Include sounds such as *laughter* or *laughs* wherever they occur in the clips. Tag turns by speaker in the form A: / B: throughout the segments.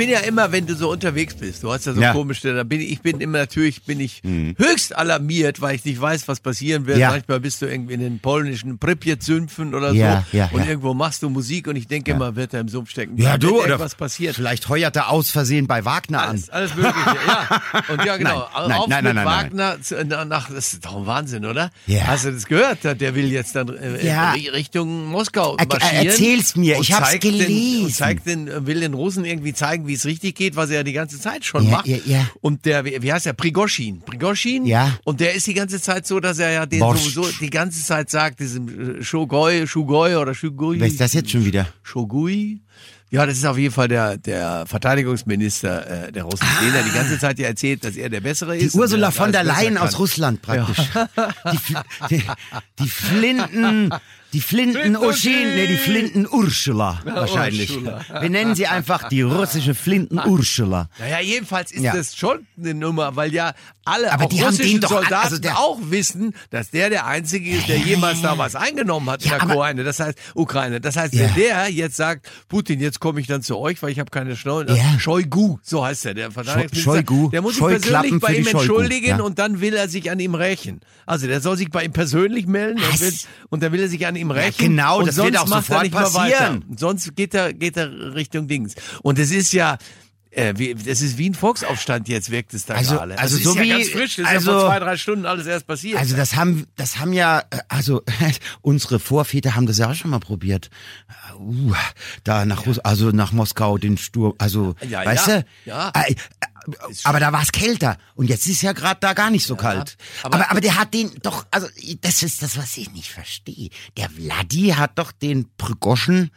A: Bin ja immer, wenn du so unterwegs bist, du hast ja so
B: Ja.
A: komische, da bin ich, ich bin immer natürlich, bin ich höchst alarmiert, weil ich nicht weiß, was passieren wird.
B: Ja.
A: Manchmal bist du irgendwie in den polnischen Pripyat-Sümpfen oder
B: Ja,
A: so
B: ja,
A: und irgendwo machst du Musik und ich denke immer, wird er im Sumpf stecken.
B: Ja, du, oder
A: irgendwas passiert.
B: vielleicht heuert er aus Versehen bei Wagner an.
A: Alles, alles Mögliche, ja. *laughs* Und ja, genau.
B: Nein, nein,
A: Auf
B: nein,
A: mit
B: nein, nein, nein.
A: Wagner na- nach, das ist doch ein Wahnsinn, oder?
B: Ja.
A: Hast du das gehört? Der will jetzt dann äh,
B: Ja.
A: Richtung Moskau
B: Er- er-
A: marschieren.
B: erzähl's mir, ich hab's
A: zeigt Den,
B: gelesen.
A: und zeigt den, will den Russen irgendwie zeigen, wie es richtig geht, was er ja die ganze Zeit schon
B: Ja,
A: macht.
B: ja, ja.
A: Und der, wie heißt der? Prigoschin. Prigoschin.
B: Ja.
A: Und der ist die ganze Zeit so, dass er ja den
B: Borscht.
A: sowieso die ganze Zeit sagt, diesem äh, Shogoi, Shugoi oder Shugui.
B: Wer ist das jetzt schon wieder?
A: Shogui. Ja, das ist auf jeden Fall der, der Verteidigungsminister äh, der Russen, den er die ganze Zeit ja erzählt, dass er der Bessere
B: Die
A: ist.
B: Ursula von der Leyen aus Russland praktisch. Die, Fl- die, *laughs* die Flinten, die Flinten Uschin, nee, die Flinten Ursula *laughs* wahrscheinlich.
A: Ursula.
B: Wir nennen sie einfach die russische Flinten Ursula.
A: Naja, jedenfalls ist
B: Ja.
A: das schon eine Nummer, weil ja alle
B: Aber die
A: russischen
B: an-
A: Soldaten
B: also der-
A: auch wissen, dass der der Einzige ist, der jemals da was eingenommen hat in
B: Ja,
A: der Ukraine. Das heißt, Ukraine. Das heißt,
B: Ja.
A: wenn der jetzt sagt, Putin, jetzt komme ich dann zu euch, weil ich habe keine Schnauze.
B: Ja.
A: Shoigu, so heißt er, der Verteidigungsminister.
B: Shoigu.
A: Der muss sich persönlich bei ihm entschuldigen
B: ja.
A: und dann will er sich an ihm rächen. Also der soll sich bei ihm persönlich melden und, will, und dann will er sich an ihm rächen.
B: genau,
A: und
B: das wird auch sofort passieren.
A: Sonst geht er, geht er Richtung Dings. Und es ist ja, äh, wie, das ist wie ein Volksaufstand jetzt, wirkt es da
B: Also-
A: gerade.
B: also
A: das
B: so
A: ist ja
B: wie-
A: ganz frisch, das ist
B: also-
A: ja vor zwei, drei Stunden alles erst passiert.
B: Also das haben, das haben ja, äh, also *laughs* unsere Vorväter haben das ja auch schon mal probiert. Uh, da nach Russ, also nach Moskau den Sturm, also
A: Ja,
B: weißt
A: ja,
B: du?
A: ja.
B: Äh, äh, aber da war es kälter und jetzt ist ja gerade da gar nicht so kalt.
A: aber-
B: Aber, aber der hat den doch, also das ist das, was ich nicht verstehe. Der Vladi hat doch den Prigozhin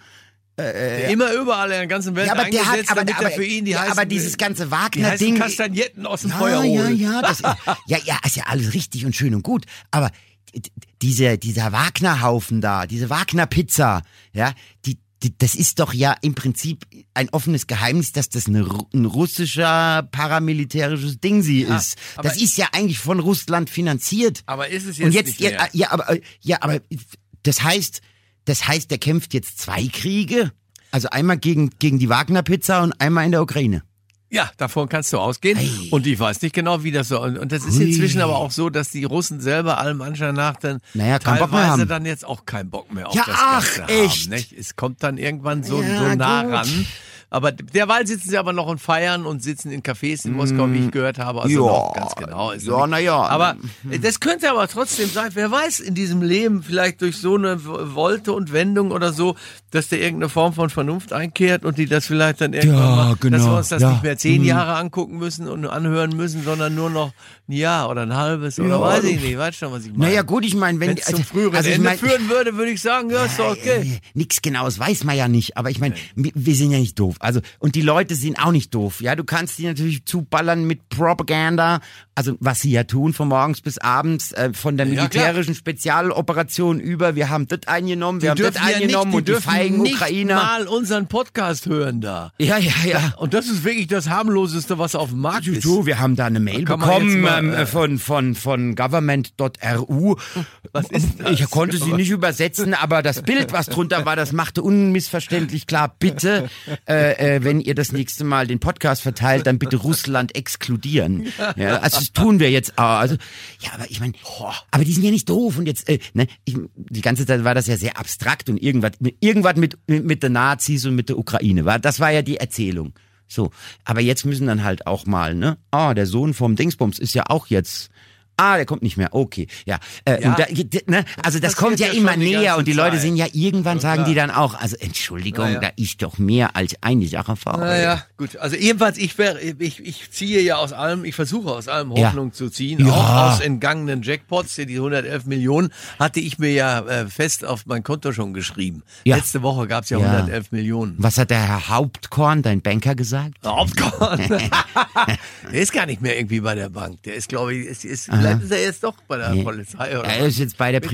A: Immer überall in der ganzen Welt
B: ja, aber der hat, aber,
A: damit
B: aber,
A: er für ihn die
B: ja,
A: heißen,
B: aber dieses ganze Wagner-Ding.
A: Kastagnetten aus dem
B: ja,
A: Feuer
B: ja,
A: holen.
B: ja, das ist, *laughs* ja, ja, ist ja alles richtig und schön und gut. Aber diese, dieser Wagner-Haufen da, diese Wagner-Pizza, ja, die, die, das ist doch ja im Prinzip ein offenes Geheimnis, dass das eine, ein russischer paramilitärisches Ding sie ist.
A: aber-
B: Das ist ja eigentlich von Russland finanziert.
A: Aber ist es jetzt,
B: Und jetzt,
A: nicht
B: ja,
A: mehr?
B: ja, aber, äh, ja, aber das heißt, das heißt, der kämpft jetzt zwei Kriege. Also einmal gegen, gegen die Wagner-Pizza und einmal in der Ukraine.
A: Ja, davon kannst du ausgehen.
B: Ei.
A: Und ich weiß nicht genau, wie das so. Und, und das ist
B: Hui.
A: inzwischen aber auch so, dass die Russen selber allem Anschein nach dann
B: Naja,
A: teilweise dann jetzt auch keinen Bock mehr auf
B: Ja,
A: das
B: ach,
A: Ganze
B: echt?
A: haben. Nicht? Es kommt dann irgendwann so,
B: Ja,
A: so nah
B: gut.
A: ran. Aber derweil sitzen sie aber noch und feiern und sitzen in Cafés in Moskau, wie ich gehört habe. Also
B: Mm. Ja,
A: noch ganz genau. Ist
B: ja,
A: noch nicht-
B: na ja.
A: Aber äh, das könnte aber trotzdem sein, wer weiß, in diesem Leben vielleicht durch so eine Wolte und Wendung oder so, dass da irgendeine Form von Vernunft einkehrt und die das vielleicht dann irgendwann
B: Ja,
A: mal, dass
B: genau,
A: wir uns das
B: ja.
A: nicht mehr zehn
B: Mhm.
A: Jahre angucken müssen und anhören müssen, sondern nur noch ein Jahr oder ein halbes oder
B: Ja,
A: weiß ich nicht. Weißt schon, was ich meine?
B: Naja, gut, ich meine, wenn
A: es zum früheren
B: also ich
A: Ende
B: mein,
A: führen würde, würde ich sagen, ja, ist doch okay.
B: Äh, Nix genaues weiß man ja nicht, aber ich meine, wir sind ja nicht doof. Also und die Leute sind auch nicht doof. Ja, du kannst die natürlich zuballern mit Propaganda, also was sie ja tun von morgens bis abends, äh, von der
A: Ja,
B: militärischen Spezialoperation über. Wir haben das eingenommen, wir haben das
A: ja
B: eingenommen
A: nicht,
B: und die feigen
A: nicht
B: Ukrainer.
A: mal unseren Podcast hören da.
B: Ja, ja, ja.
A: Und das ist wirklich das harmloseste, was auf dem Markt ist.
B: Du, wir haben da eine Mail bekommen
A: mal,
B: ähm,
A: äh,
B: von, von, von government.ru.
A: Was ist das?
B: Ich konnte sie nicht übersetzen, aber das Bild, was drunter war, das machte unmissverständlich klar. Bitte, *laughs* äh, äh, wenn ihr das nächste Mal den Podcast verteilt, dann bitte Russland exkludieren. Ja, also das tun wir jetzt. auch. Also ja, aber ich meine, aber die sind ja nicht doof und jetzt, äh, ne, ich, die ganze Zeit war das ja sehr abstrakt und irgendwas, irgendwas mit mit den Nazis und mit der Ukraine war. Das war ja die Erzählung. So, aber jetzt müssen dann halt auch mal, ne? Ah, der Sohn vom Dingsbums ist ja auch jetzt. Ah, der kommt nicht mehr. Okay, ja. Äh,
A: Ja.
B: Da, ne? Also das,
A: Das
B: kommt ja
A: ja
B: immer näher und die Leute sind ja irgendwann sagen die dann auch, also Entschuldigung,
A: ja.
B: da ist doch mehr als eine Sache vor.
A: Naja, gut. Also jedenfalls, ich, ich, ich ziehe ja aus allem, ich versuche aus allem. Hoffnung zu ziehen.
B: Ja.
A: Auch aus entgangenen Jackpots, die 111 Millionen, hatte ich mir ja äh, fest auf mein Konto schon geschrieben. Letzte Woche gab's ja,
B: Ja.
A: 111 Millionen.
B: Was hat der Herr Hauptkorn, dein Banker, gesagt?
A: Hauptkorn. *laughs* der ist gar nicht mehr irgendwie bei der Bank. Der ist, glaube ich, ist, ist,
B: Ah.
A: Vielleicht ist er jetzt doch bei der Polizei. Oder
B: Er ist jetzt bei der
A: Namen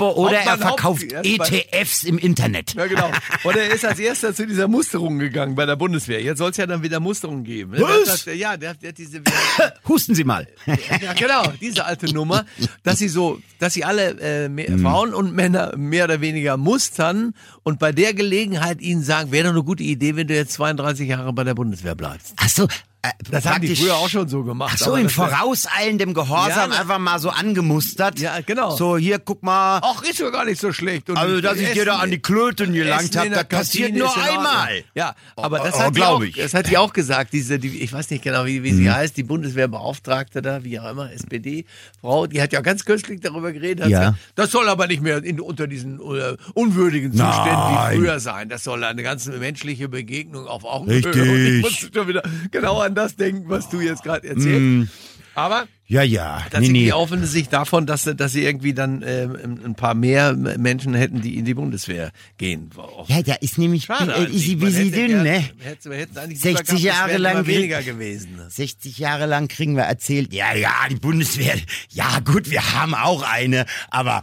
B: oder er
A: Hauptmann
B: verkauft
A: Haupt- er bei-
B: ETFs im Internet.
A: Ja, genau. Und er ist als erster zu dieser Musterung gegangen bei der Bundeswehr. Jetzt soll es ja dann wieder Musterung geben. ne?
B: Was?
A: Ja, der, der hat diese, *laughs*
B: Husten Sie mal.
A: ja, genau, diese alte Nummer, dass sie so, dass sie alle äh, mehr,
B: Mhm.
A: Frauen und Männer mehr oder weniger mustern und bei der Gelegenheit ihnen sagen, wäre doch eine gute Idee, wenn du jetzt 32 Jahre bei der Bundeswehr bleibst.
B: Ach so. Äh,
A: Das haben die früher auch schon so gemacht.
B: Ach so, im vorauseilendem Gehorsam
A: Ja,
B: einfach mal so angemustert.
A: Ja, genau.
B: So, hier, guck mal.
A: Ach, ist ja gar nicht so schlecht. Und
B: Also, dass ich dir da an die Klöten gelangt habe, das passiert nur einmal.
A: Ja, aber das,
B: Oh,
A: hat
B: oh,
A: auch,
B: ich.
A: das hat die auch gesagt, diese, die, ich weiß nicht genau, wie, wie
B: Mhm.
A: sie heißt, die Bundeswehrbeauftragte da, wie auch immer, SPD-Frau, die hat ja ganz köstlich darüber geredet.
B: Ja.
A: gesagt, das soll aber nicht mehr in, unter diesen äh, unwürdigen Zuständen
B: Nein.
A: wie früher sein. Das soll eine ganz menschliche Begegnung auf Augenhöhe.
B: Richtig.
A: Und ich muss schon wieder genau an das denken, was du jetzt gerade erzählst. Aber
B: Ja, ja.
A: das
B: Nee, nee.
A: die aufwenden sich davon, dass, sie- dass sie irgendwie dann ähm, ein paar mehr Menschen hätten, die in die Bundeswehr gehen. Auch
B: Ja, da ist nämlich,
A: Schade
B: äh, sie sie
A: hätte
B: dünn, ne?
A: wir hätten- wir hätten eigentlich
B: 60
A: lieber gehabt,
B: Jahre lang
A: weniger gewesen.
B: 60 Jahre lang kriegen wir erzählt, ja, ja, die Bundeswehr, ja gut, wir haben auch eine, aber...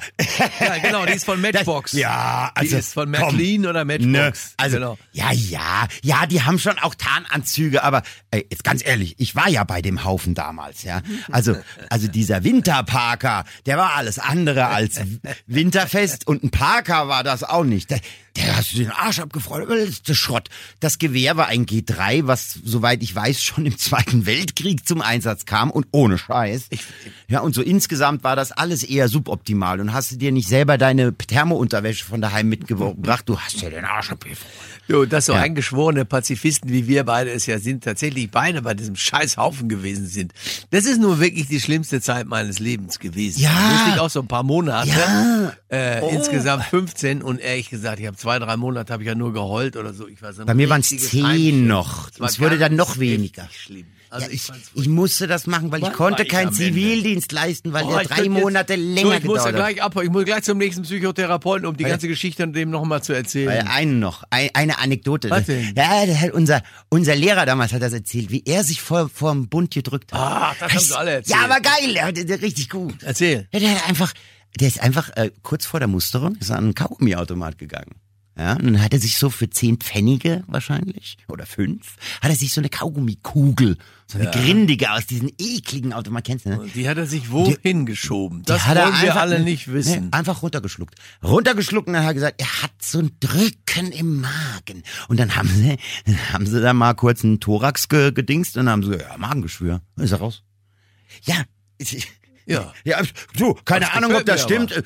A: Ja, genau, die ist von *laughs* Matchbox.
B: Das, ja, also...
A: die ist von
B: komm,
A: McLean oder Matchbox.
B: Ne, also,
A: genau.
B: ja, ja, ja, die haben schon auch Tarnanzüge, aber ey, jetzt ganz ehrlich, ich war ja bei dem Haufen damals, ja. Also, also dieser Winterparker, der war alles andere als winterfest und ein Parker war das auch nicht. Der, hast du den Arsch abgefreut, das ist der Schrott. Das Gewehr war ein G3, was, soweit ich weiß, schon im Zweiten Weltkrieg zum Einsatz kam und ohne Scheiß. Ja, und so insgesamt war das alles eher suboptimal und hast du dir nicht selber deine Thermounterwäsche von daheim mitgebracht, du hast ja den Arsch abgefreut.
A: Jo, dass so
B: Ja.
A: eingeschworene Pazifisten wie wir beide es ja sind, tatsächlich beide bei diesem scheiß Haufen gewesen sind. Das ist nur wirklich die schlimmste Zeit meines Lebens gewesen.
B: Ja.
A: Ich auch so ein paar Monate.
B: Ja.
A: Äh,
B: Oh.
A: Insgesamt 15 und ehrlich gesagt, ich habe zwei, drei Monate habe ich ja nur geheult oder so. Ich war so
B: Bei mir waren's
A: richtiges
B: zehn noch. Es wurde dann noch weniger.
A: Schlimm. Also
B: ja,
A: ich,
B: ich, musste das machen, weil ich konnte keinen? Zivildienst leisten, weil
A: Oh,
B: der drei
A: könnte jetzt-
B: Monate
A: so,
B: länger
A: ich muss ja
B: gedauert hat.
A: gleich ab, ich muss gleich zum nächsten Psychotherapeuten, um die ganze Geschichte dem noch mal zu erzählen.
B: Äh, einen noch, ein, eine Anekdote.
A: Was denn?
B: Ja, der hat unser, unser Lehrer damals hat das erzählt, wie er sich vor, vor dem Bund gedrückt hat.
A: Ah, das haben sie alle erzählt.
B: Ja, aber geil, richtig gut.
A: Erzähl.
B: Ja, der hat einfach, der ist einfach äh, kurz vor der Musterung ist an einen Kaugummiautomat gegangen. Ja, und dann hat er sich so für zehn Pfennige wahrscheinlich oder fünf, hat er sich so eine Kaugummikugel, so eine grindige aus diesen ekligen Automat, kennst du, ne?
A: Die hat er sich wohin geschoben? Das
B: Die hat er
A: wollen wir
B: einfach-
A: alle nicht wissen.
B: Nee, einfach runtergeschluckt. Runtergeschluckt und dann hat er gesagt, er hat so ein Drücken im Magen. Und dann haben sie, dann haben sie da mal kurz einen Thorax ge gedingst und dann haben sie, ja, Magengeschwür. Dann ist er raus. Ja.
A: Ja.
B: Ja, so, keine
A: Das
B: Ahnung, ob das stimmt. Aber,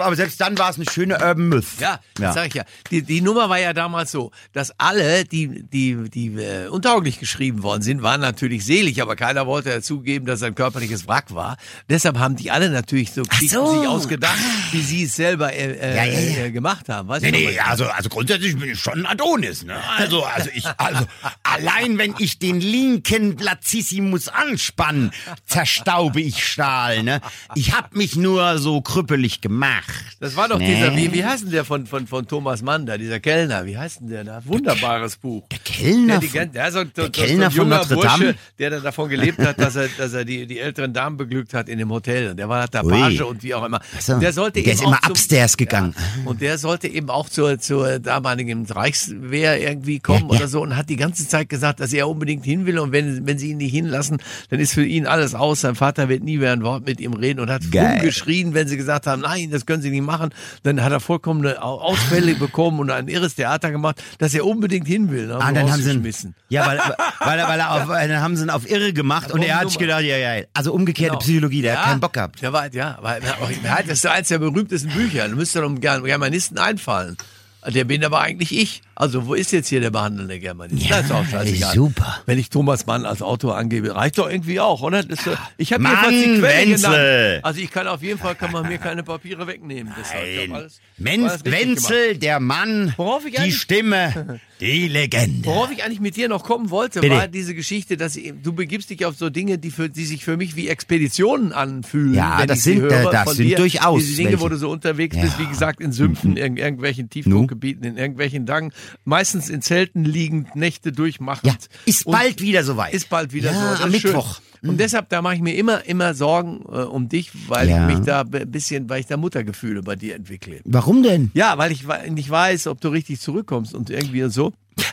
B: aber selbst dann war es eine schöne Urban Myth.
A: Ja, das
B: Ja.
A: sag ich ja. Die, die Nummer war ja damals so, dass alle, die, die, die äh, untauglich geschrieben worden sind, waren natürlich selig, aber keiner wollte ja zugeben, dass er ein körperliches Wrack war. Deshalb haben die alle natürlich so
B: so.
A: sich ausgedacht, wie sie es selber äh, äh,
B: Ja, ja.
A: Äh, gemacht haben. Weißt
B: Nee,
A: du,
B: nee, also, also grundsätzlich bin ich schon ein Adonis, ne? Also, also ich, also, allein wenn ich den linken Latissimus anspann, zerstaube ich Stahl, ne? Ich hab mich nur so krüppelig gemacht.
A: Das war doch
B: Nee.
A: dieser, wie, wie heißt denn der von, von, von Thomas Mann da, dieser Kellner, wie heißt denn der da? Wunderbares Buch.
B: Der Kellner
A: Der, die,
B: von-
A: der, so, so,
B: der Kellner
A: so
B: von Notre
A: Bursche,
B: Dame?
A: der dann davon gelebt hat, dass er, dass er die, die älteren Damen beglückt hat in dem Hotel. Und der war da
B: Ui.
A: Page und wie auch immer.
B: Ach so.
A: Der sollte
B: Der
A: eben
B: ist immer
A: zum-
B: upstairs gegangen.
A: Ja, und der sollte eben auch zur, zur damaligen Reichswehr irgendwie kommen
B: Ja, ja.
A: oder so und hat die ganze Zeit gesagt, dass er unbedingt hin will und wenn, wenn sie ihn nicht hinlassen, dann ist für ihn alles aus. Sein Vater wird nie mehr ein Wort mit ihm reden und hat
B: Geil.
A: rumgeschrien, wenn sie gesagt haben, nein, das können sie nicht machen. Dann hat er vollkommene Au- Ausfälle bekommen und ein irres Theater gemacht, dass er unbedingt hin will. Dann
B: Ah, dann haben sie ihn, ja, weil, weil, er- weil er auf, dann haben sie ihn auf irre gemacht und er hat sich gedacht, ja, ja, also umgekehrte
A: Genau.
B: Psychologie, der
A: Ja,
B: hat keinen Bock gehabt.
A: Der war, ja, er er hat, das ist eins der berühmtesten Bücher. Da müsste doch einem Ger- Germanisten einfallen. Der bin aber eigentlich ich. Also, wo ist jetzt hier der behandelnde Germanist?
B: Ja,
A: das ist auch scheißegal.
B: super.
A: Wenn ich Thomas Mann als Autor angebe, reicht doch irgendwie auch, oder? Das, äh, ich habe
B: Mann,
A: jedenfalls die Quelle
B: Wenzel.
A: genannt. Also, ich kann auf jeden Fall, kann man mir keine Papiere wegnehmen. Hab alles,
B: Menz,
A: richtig gemacht.
B: Wenzel, der Mann,
A: Worauf ich
B: die Stimme, *laughs* die Legende.
A: Worauf ich eigentlich mit dir noch kommen wollte,
B: Bitte.
A: war diese Geschichte, dass du begibst dich auf so Dinge, die, für, die sich für mich wie Expeditionen anfühlen.
B: Ja, das sind,
A: höre
B: äh, das
A: von
B: sind
A: dir.
B: durchaus
A: Diese Dinge, wo
B: welche.
A: du so unterwegs
B: Ja.
A: bist, wie gesagt, in Sümpfen, in irgendwelchen Tiefdruckgebieten, in irgendwelchen Dangen, meistens in Zelten liegend, Nächte durchmachend.
B: Ja, ist bald wieder soweit.
A: Ist bald wieder
B: ja,
A: so. Das
B: am
A: schön.
B: Mittwoch.
A: Und deshalb, da mache ich mir immer, immer Sorgen äh, um dich, weil
B: Ja.
A: ich mich da ein bisschen, weil ich da Muttergefühle bei dir entwickle.
B: Warum denn?
A: Ja, weil ich nicht weiß, ob du richtig zurückkommst und irgendwie so.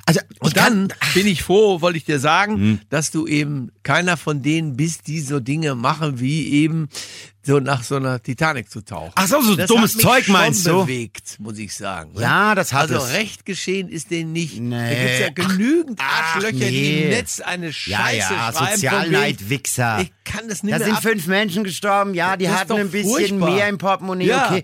B: Also,
A: Und dann bin ich froh, wollte ich dir sagen,
B: Hm.
A: dass du eben keiner von denen bist, die so Dinge machen, wie eben so nach so einer Titanic zu tauchen.
B: Ach so, so
A: das
B: dummes
A: hat mich
B: Zeug
A: schon
B: meinst du?
A: bewegt, muss ich sagen. ne?
B: Ja, das hat
A: also
B: es.
A: recht geschehen ist denen nicht.
B: Nee.
A: Da gibt's ja genügend
B: Ach,
A: Arschlöcher, die
B: nee.
A: im Netz eine Scheiße
B: ja, ja,
A: schreiben. von
B: Sozialneid,
A: wegen-
B: Wichser.
A: Ich kann das nicht
B: Da
A: mehr
B: sind
A: ab
B: fünf Menschen gestorben, ja, die hatten ein bisschen
A: furchtbar.
B: mehr im Portemonnaie,
A: Ja.
B: okay.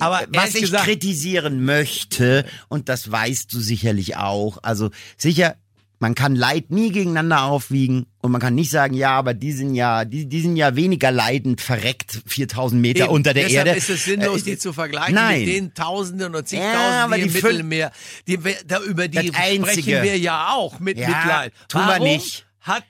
A: Aber
B: was
A: ehrlich
B: ich
A: gesagt-
B: kritisieren möchte, und das weißt du sicherlich auch, also sicher, man kann Leid nie gegeneinander aufwiegen und man kann nicht sagen, ja, aber die sind ja, die, die sind ja weniger leidend verreckt 4000 Meter
A: Eben.
B: unter der
A: Deshalb
B: Erde.
A: ist es sinnlos,
B: Äh,
A: die zu vergleichen
B: nein.
A: mit den Tausenden und zigtausenden,
B: Ja,
A: die im Mittelmeer. Die, wir- da, über die sprechen wir ja auch mit
B: Ja,
A: Mitleid.
B: tun wir
A: Warum
B: nicht.
A: Hat,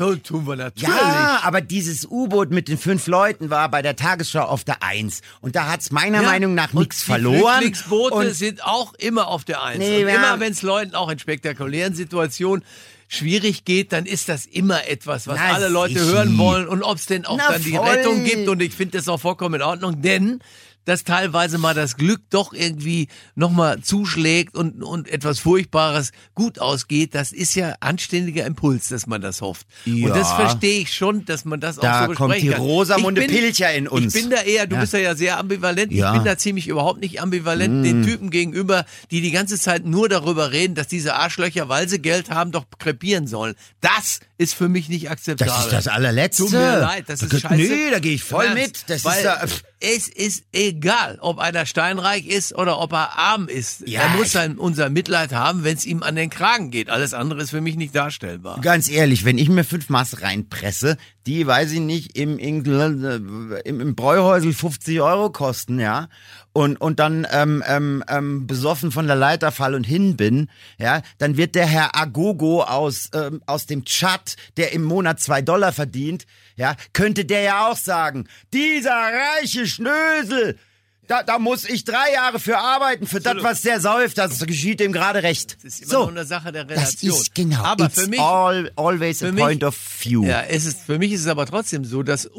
A: so tun wir natürlich.
B: Ja, aber dieses U-Boot mit den fünf Leuten war bei der Tagesschau auf der Eins. Und da hat's meiner
A: Ja,
B: Meinung nach nichts
A: die
B: verloren.
A: Flüchtlingsboote
B: Und
A: sind auch immer auf der Eins.
B: Nee,
A: und immer wenn es Leuten auch in spektakulären Situationen schwierig geht, dann ist das immer etwas, was
B: Na,
A: alle Leute hören wollen und ob es denn auch
B: Na,
A: dann die
B: voll.
A: Rettung gibt und ich finde das auch vollkommen in Ordnung, denn dass teilweise mal das Glück doch irgendwie nochmal zuschlägt und, und etwas Furchtbares gut ausgeht, das ist ja anständiger Impuls, dass man das hofft.
B: Ja.
A: Und das verstehe ich schon, dass man das
B: Da
A: auch so
B: kommt
A: besprechen
B: die
A: kann.
B: Rosamunde
A: Ich bin-
B: Pilcher in uns.
A: Ich bin da eher, du
B: Ja.
A: bist ja, ja sehr ambivalent,
B: Ja. Mm.
A: ich bin da ziemlich überhaupt nicht ambivalent den Typen gegenüber, die die ganze Zeit nur darüber reden, dass diese Arschlöcher, weil sie Geld haben, doch krepieren sollen. Das ist für mich nicht akzeptabel.
B: Das ist das allerletzte.
A: Tut mir leid, das ist scheiße.
B: Nee, da gehe ich voll mit. Das
A: weil
B: ist da,
A: es ist egal, ob einer steinreich ist oder ob er arm ist.
B: Ja,
A: er muss sein, unser Mitleid haben, wenn es ihm an den Kragen geht. Alles andere ist für mich nicht darstellbar.
B: Ganz ehrlich, wenn ich mir fünf Maß reinpresse, die, weiß ich nicht, im, äh, im, im Bräuhäusel 50 Euro kosten, ja, und, und dann ähm, ähm, ähm, besoffen von der Leiter fall und hin bin, ja, dann wird der Herr Agogo aus, ähm, aus dem Tschad, der im Monat zwei Dollar verdient, ja, könnte der ja auch sagen, dieser reiche Schnösel, da, da muss ich drei Jahre für arbeiten, für das, was der säuft, das geschieht dem gerade recht.
A: Das ist immer
B: so,
A: nur eine Sache der
B: das
A: Relation.
B: ist genau,
A: Aber
B: it's
A: für mich,
B: all, always a
A: mich-
B: point of view.
A: Ja, es ist, für mich ist es aber trotzdem so, dass äh,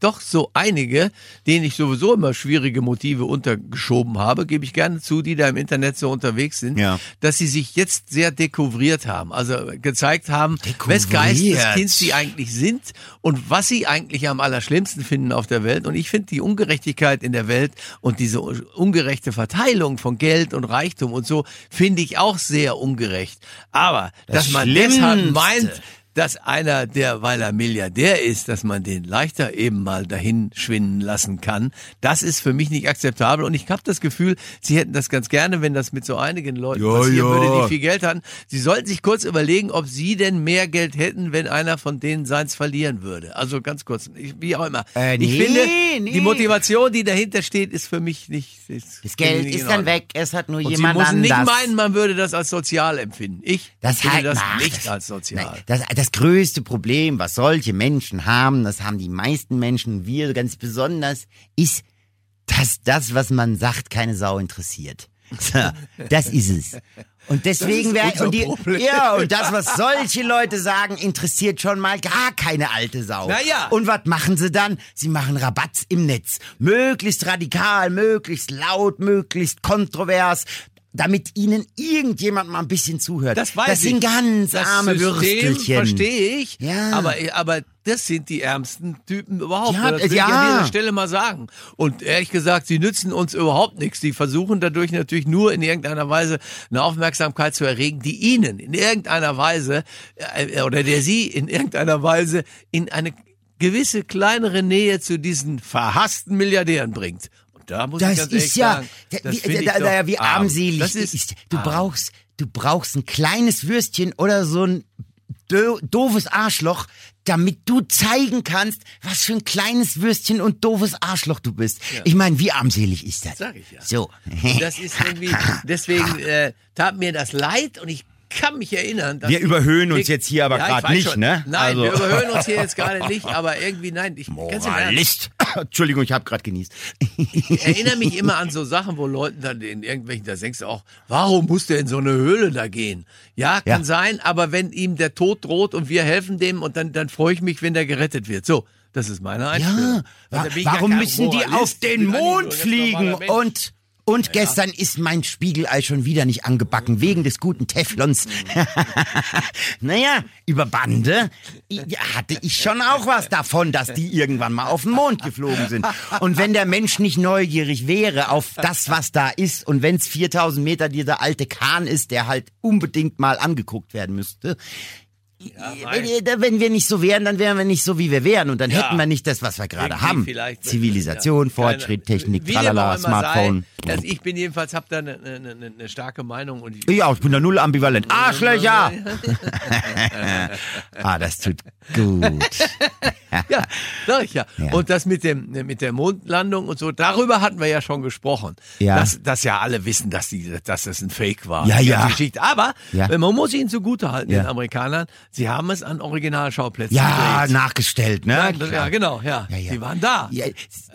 A: doch so einige, denen ich sowieso immer schwierige Motive untergeschoben habe, gebe ich gerne zu, die da im Internet so unterwegs sind,
B: Ja.
A: dass sie sich jetzt sehr dekouvriert haben. Also gezeigt haben, wes. Geisteskind sie eigentlich sind und was sie eigentlich am allerschlimmsten finden auf der Welt. Und ich finde die Ungerechtigkeit in der Welt und diese ungerechte Verteilung von Geld und Reichtum und so, finde ich auch sehr ungerecht. Aber,
B: Das
A: dass man deshalb meint, dass einer, der, weil er Milliardär ist, dass man den leichter eben mal dahin schwinden lassen kann, das ist für mich nicht akzeptabel. Und ich habe das Gefühl, sie hätten das ganz gerne, wenn das mit so einigen Leuten
B: Ja,
A: passieren
B: ja.
A: würde, die viel Geld hatten. Sie sollten sich kurz überlegen, ob sie denn mehr Geld hätten, wenn einer von denen seins verlieren würde. Also ganz kurz, ich, wie auch immer.
B: Äh,
A: ich
B: nee,
A: finde,
B: nee.
A: die Motivation, die dahinter steht, ist für mich nicht. Ist,
B: Das Geld
A: ich nicht
B: ist dann weg, es hat nur
A: Und
B: jemand
A: Sie müssen nicht meinen, man würde das als sozial empfinden. Ich
B: das
A: finde
B: halt,
A: das
B: ach,
A: nicht als sozial.
B: Nein, das, das größte Problem, was solche Menschen haben, das haben die meisten Menschen, wir ganz besonders, ist, dass das, was man sagt, keine Sau interessiert. *laughs* So, das ist es. Und deswegen
A: Das
B: wäre und die
A: Problem.
B: ja und das was solche Leute sagen interessiert schon mal gar keine alte Sau.
A: Na ja.
B: Und was machen sie dann? Sie machen Rabatz im Netz, möglichst radikal, möglichst laut, möglichst kontrovers, damit ihnen irgendjemand mal ein bisschen zuhört.
A: Das weiß
B: das
A: ich.
B: sind ganz
A: das
B: arme
A: System
B: Würstelchen.
A: verstehe ich.
B: Ja.
A: Aber, aber das sind die ärmsten Typen überhaupt.
B: Ja,
A: das will
B: ja.
A: ich an dieser Stelle mal sagen. Und ehrlich gesagt, sie nützen uns überhaupt nichts. Die versuchen dadurch natürlich nur in irgendeiner Weise eine Aufmerksamkeit zu erregen, die ihnen in irgendeiner Weise äh, oder der sie in irgendeiner Weise in eine gewisse kleinere Nähe zu diesen verhassten Milliardären bringt. Da muss ich
B: Das
A: ganz ehrlich
B: ist ja,
A: sagen,
B: da-
A: das
B: wie,
A: ich
B: da, da,
A: doch
B: wie
A: arm.
B: armselig
A: Das
B: ist.
A: ist
B: Du
A: arm.
B: brauchst, du brauchst ein kleines Würstchen oder so ein do, doofes Arschloch, damit du zeigen kannst, was für ein kleines Würstchen und doofes Arschloch du bist. Ich meine, wie armselig ist das?
A: Sag ich ja.
B: So.
A: Und das ist irgendwie, *laughs* deswegen äh, tat mir das leid und ich kann mich erinnern, dass
B: Wir überhöhen uns jetzt hier aber
A: Ja, weiß
B: nicht,
A: schon.
B: ne?
A: Nein,
B: Also-
A: wir überhöhen uns hier *laughs* jetzt gerade nicht, aber irgendwie nein. Ich,
B: Moralist. *coughs* Entschuldigung, ich habe gerade genießt.
A: ich erinnere mich immer an so Sachen, wo Leuten dann in irgendwelchen, da denkst du auch, warum muss der in so eine Höhle da gehen? Ja, kann
B: Ja.
A: sein, aber wenn ihm der Tod droht und wir helfen dem und dann, dann freue ich mich, wenn der gerettet wird. So, das ist meine Einstellung.
B: Ja,
A: Also
B: warum müssen die auf den Mond fliegen?
A: Mensch.
B: Und, und gestern ist mein Spiegelei schon wieder nicht angebacken, wegen des guten Teflons. *laughs* naja, über Bande ja, hatte ich schon auch was davon, dass die irgendwann mal auf den Mond geflogen sind. Und wenn der Mensch nicht neugierig wäre auf das, was da ist, und wenn es 4000 Meter dieser alte Kahn ist, der halt unbedingt mal angeguckt werden müsste, wenn, wenn wir nicht so wären, dann wären wir nicht so, wie wir wären. Und dann
A: Ja.
B: hätten wir nicht das, was wir gerade haben. Zivilisation,
A: ja,
B: Fortschritt, Technik,
A: wie
B: tralala, Smartphone.
A: Sei, also ich bin jedenfalls, hab da eine, eine, eine, eine starke Meinung und ich,
B: Ja, ich bin da null ambivalent. Arschlöcher! *laughs* ah, das tut gut. *laughs*
A: Ja, sag ich ja.
B: Ja.
A: Und das mit dem mit der Mondlandung und so, darüber hatten wir ja schon gesprochen.
B: Ja.
A: Dass, dass ja alle wissen, dass die, dass das ein Fake war.
B: Ja, ja.
A: Geschichte. Aber
B: Ja.
A: man muss ihnen zugutehalten,
B: Ja.
A: den Amerikanern, sie haben es an Originalschauplätzen
B: Ja,
A: gedreht.
B: nachgestellt, ne?
A: Ja, ja, genau, ja.
B: Ja, ja.
A: Die waren da.
B: Ja,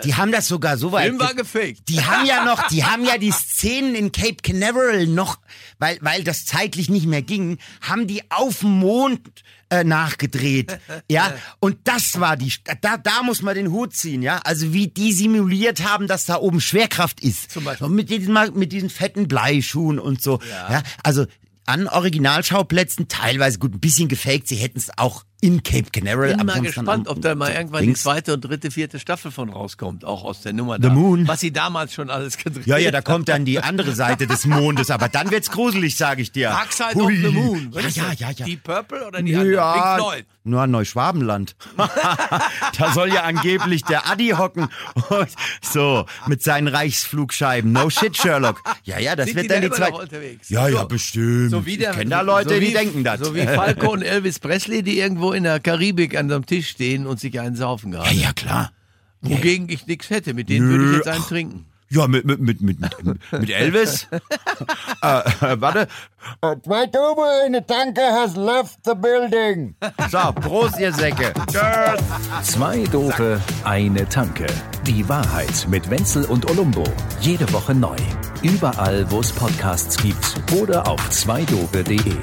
B: die haben das sogar so weit.
A: Film war gefaked.
B: Die haben ja noch, die haben ja die Szenen in Cape Canaveral noch, weil, weil das zeitlich nicht mehr ging, haben die auf dem Mond äh, nachgedreht. *laughs* Ja, und das war die, da, da muss man den Hut ziehen, ja. Also wie die simuliert haben, dass da oben Schwerkraft ist.
A: Zum Beispiel.
B: Und mit diesen, mit diesen fetten Bleischuhen und so.
A: Ja.
B: Ja, also an Originalschauplätzen teilweise gut, ein bisschen gefaked. Sie hätten es auch in Cape Canaveral.
A: bin
B: aber
A: mal gespannt, ob da mal irgendwann die
B: Dings.
A: zweite und dritte, vierte Staffel von rauskommt, auch aus der Nummer
B: The
A: da.
B: Moon.
A: Was sie damals schon alles gedreht
B: Ja, ja, da kommt dann die andere Seite des Mondes, aber dann wird's gruselig, sage ich dir.
A: Dark Side
B: Hui.
A: of the Moon.
B: Ja, ja, ja, ja.
A: Die Purple oder die andere?
B: Ja,
A: Pink Floyd.
B: nur Neuschwabenland. *laughs* da soll ja angeblich der Adi hocken. Und so, mit seinen Reichsflugscheiben. No shit, Sherlock. Ja, ja, das
A: Sind
B: wird
A: die
B: dann
A: da
B: die zweite. Ja, ja, bestimmt.
A: So wie der,
B: ich kenne da Leute,
A: so wie,
B: die denken das.
A: So wie Falco und Elvis Presley, die irgendwo in der Karibik an einem Tisch stehen und sich einen saufen gerade.
B: ja, ja, klar.
A: Wogegen ich nichts hätte. Mit denen würde ich jetzt einen
B: ach.
A: trinken.
B: Ja, mit, mit, mit, mit, mit, mit Elvis. *laughs* äh, äh, warte. Äh, Zwei Double in the Tanke has left the building. So, Prost, ihr Säcke. Tschüss.
C: Zwei Dope, eine Tanke. Die Wahrheit mit Wenzel und Olumbo. Jede Woche neu. Überall, wo es Podcasts gibt oder auf zweidope.de.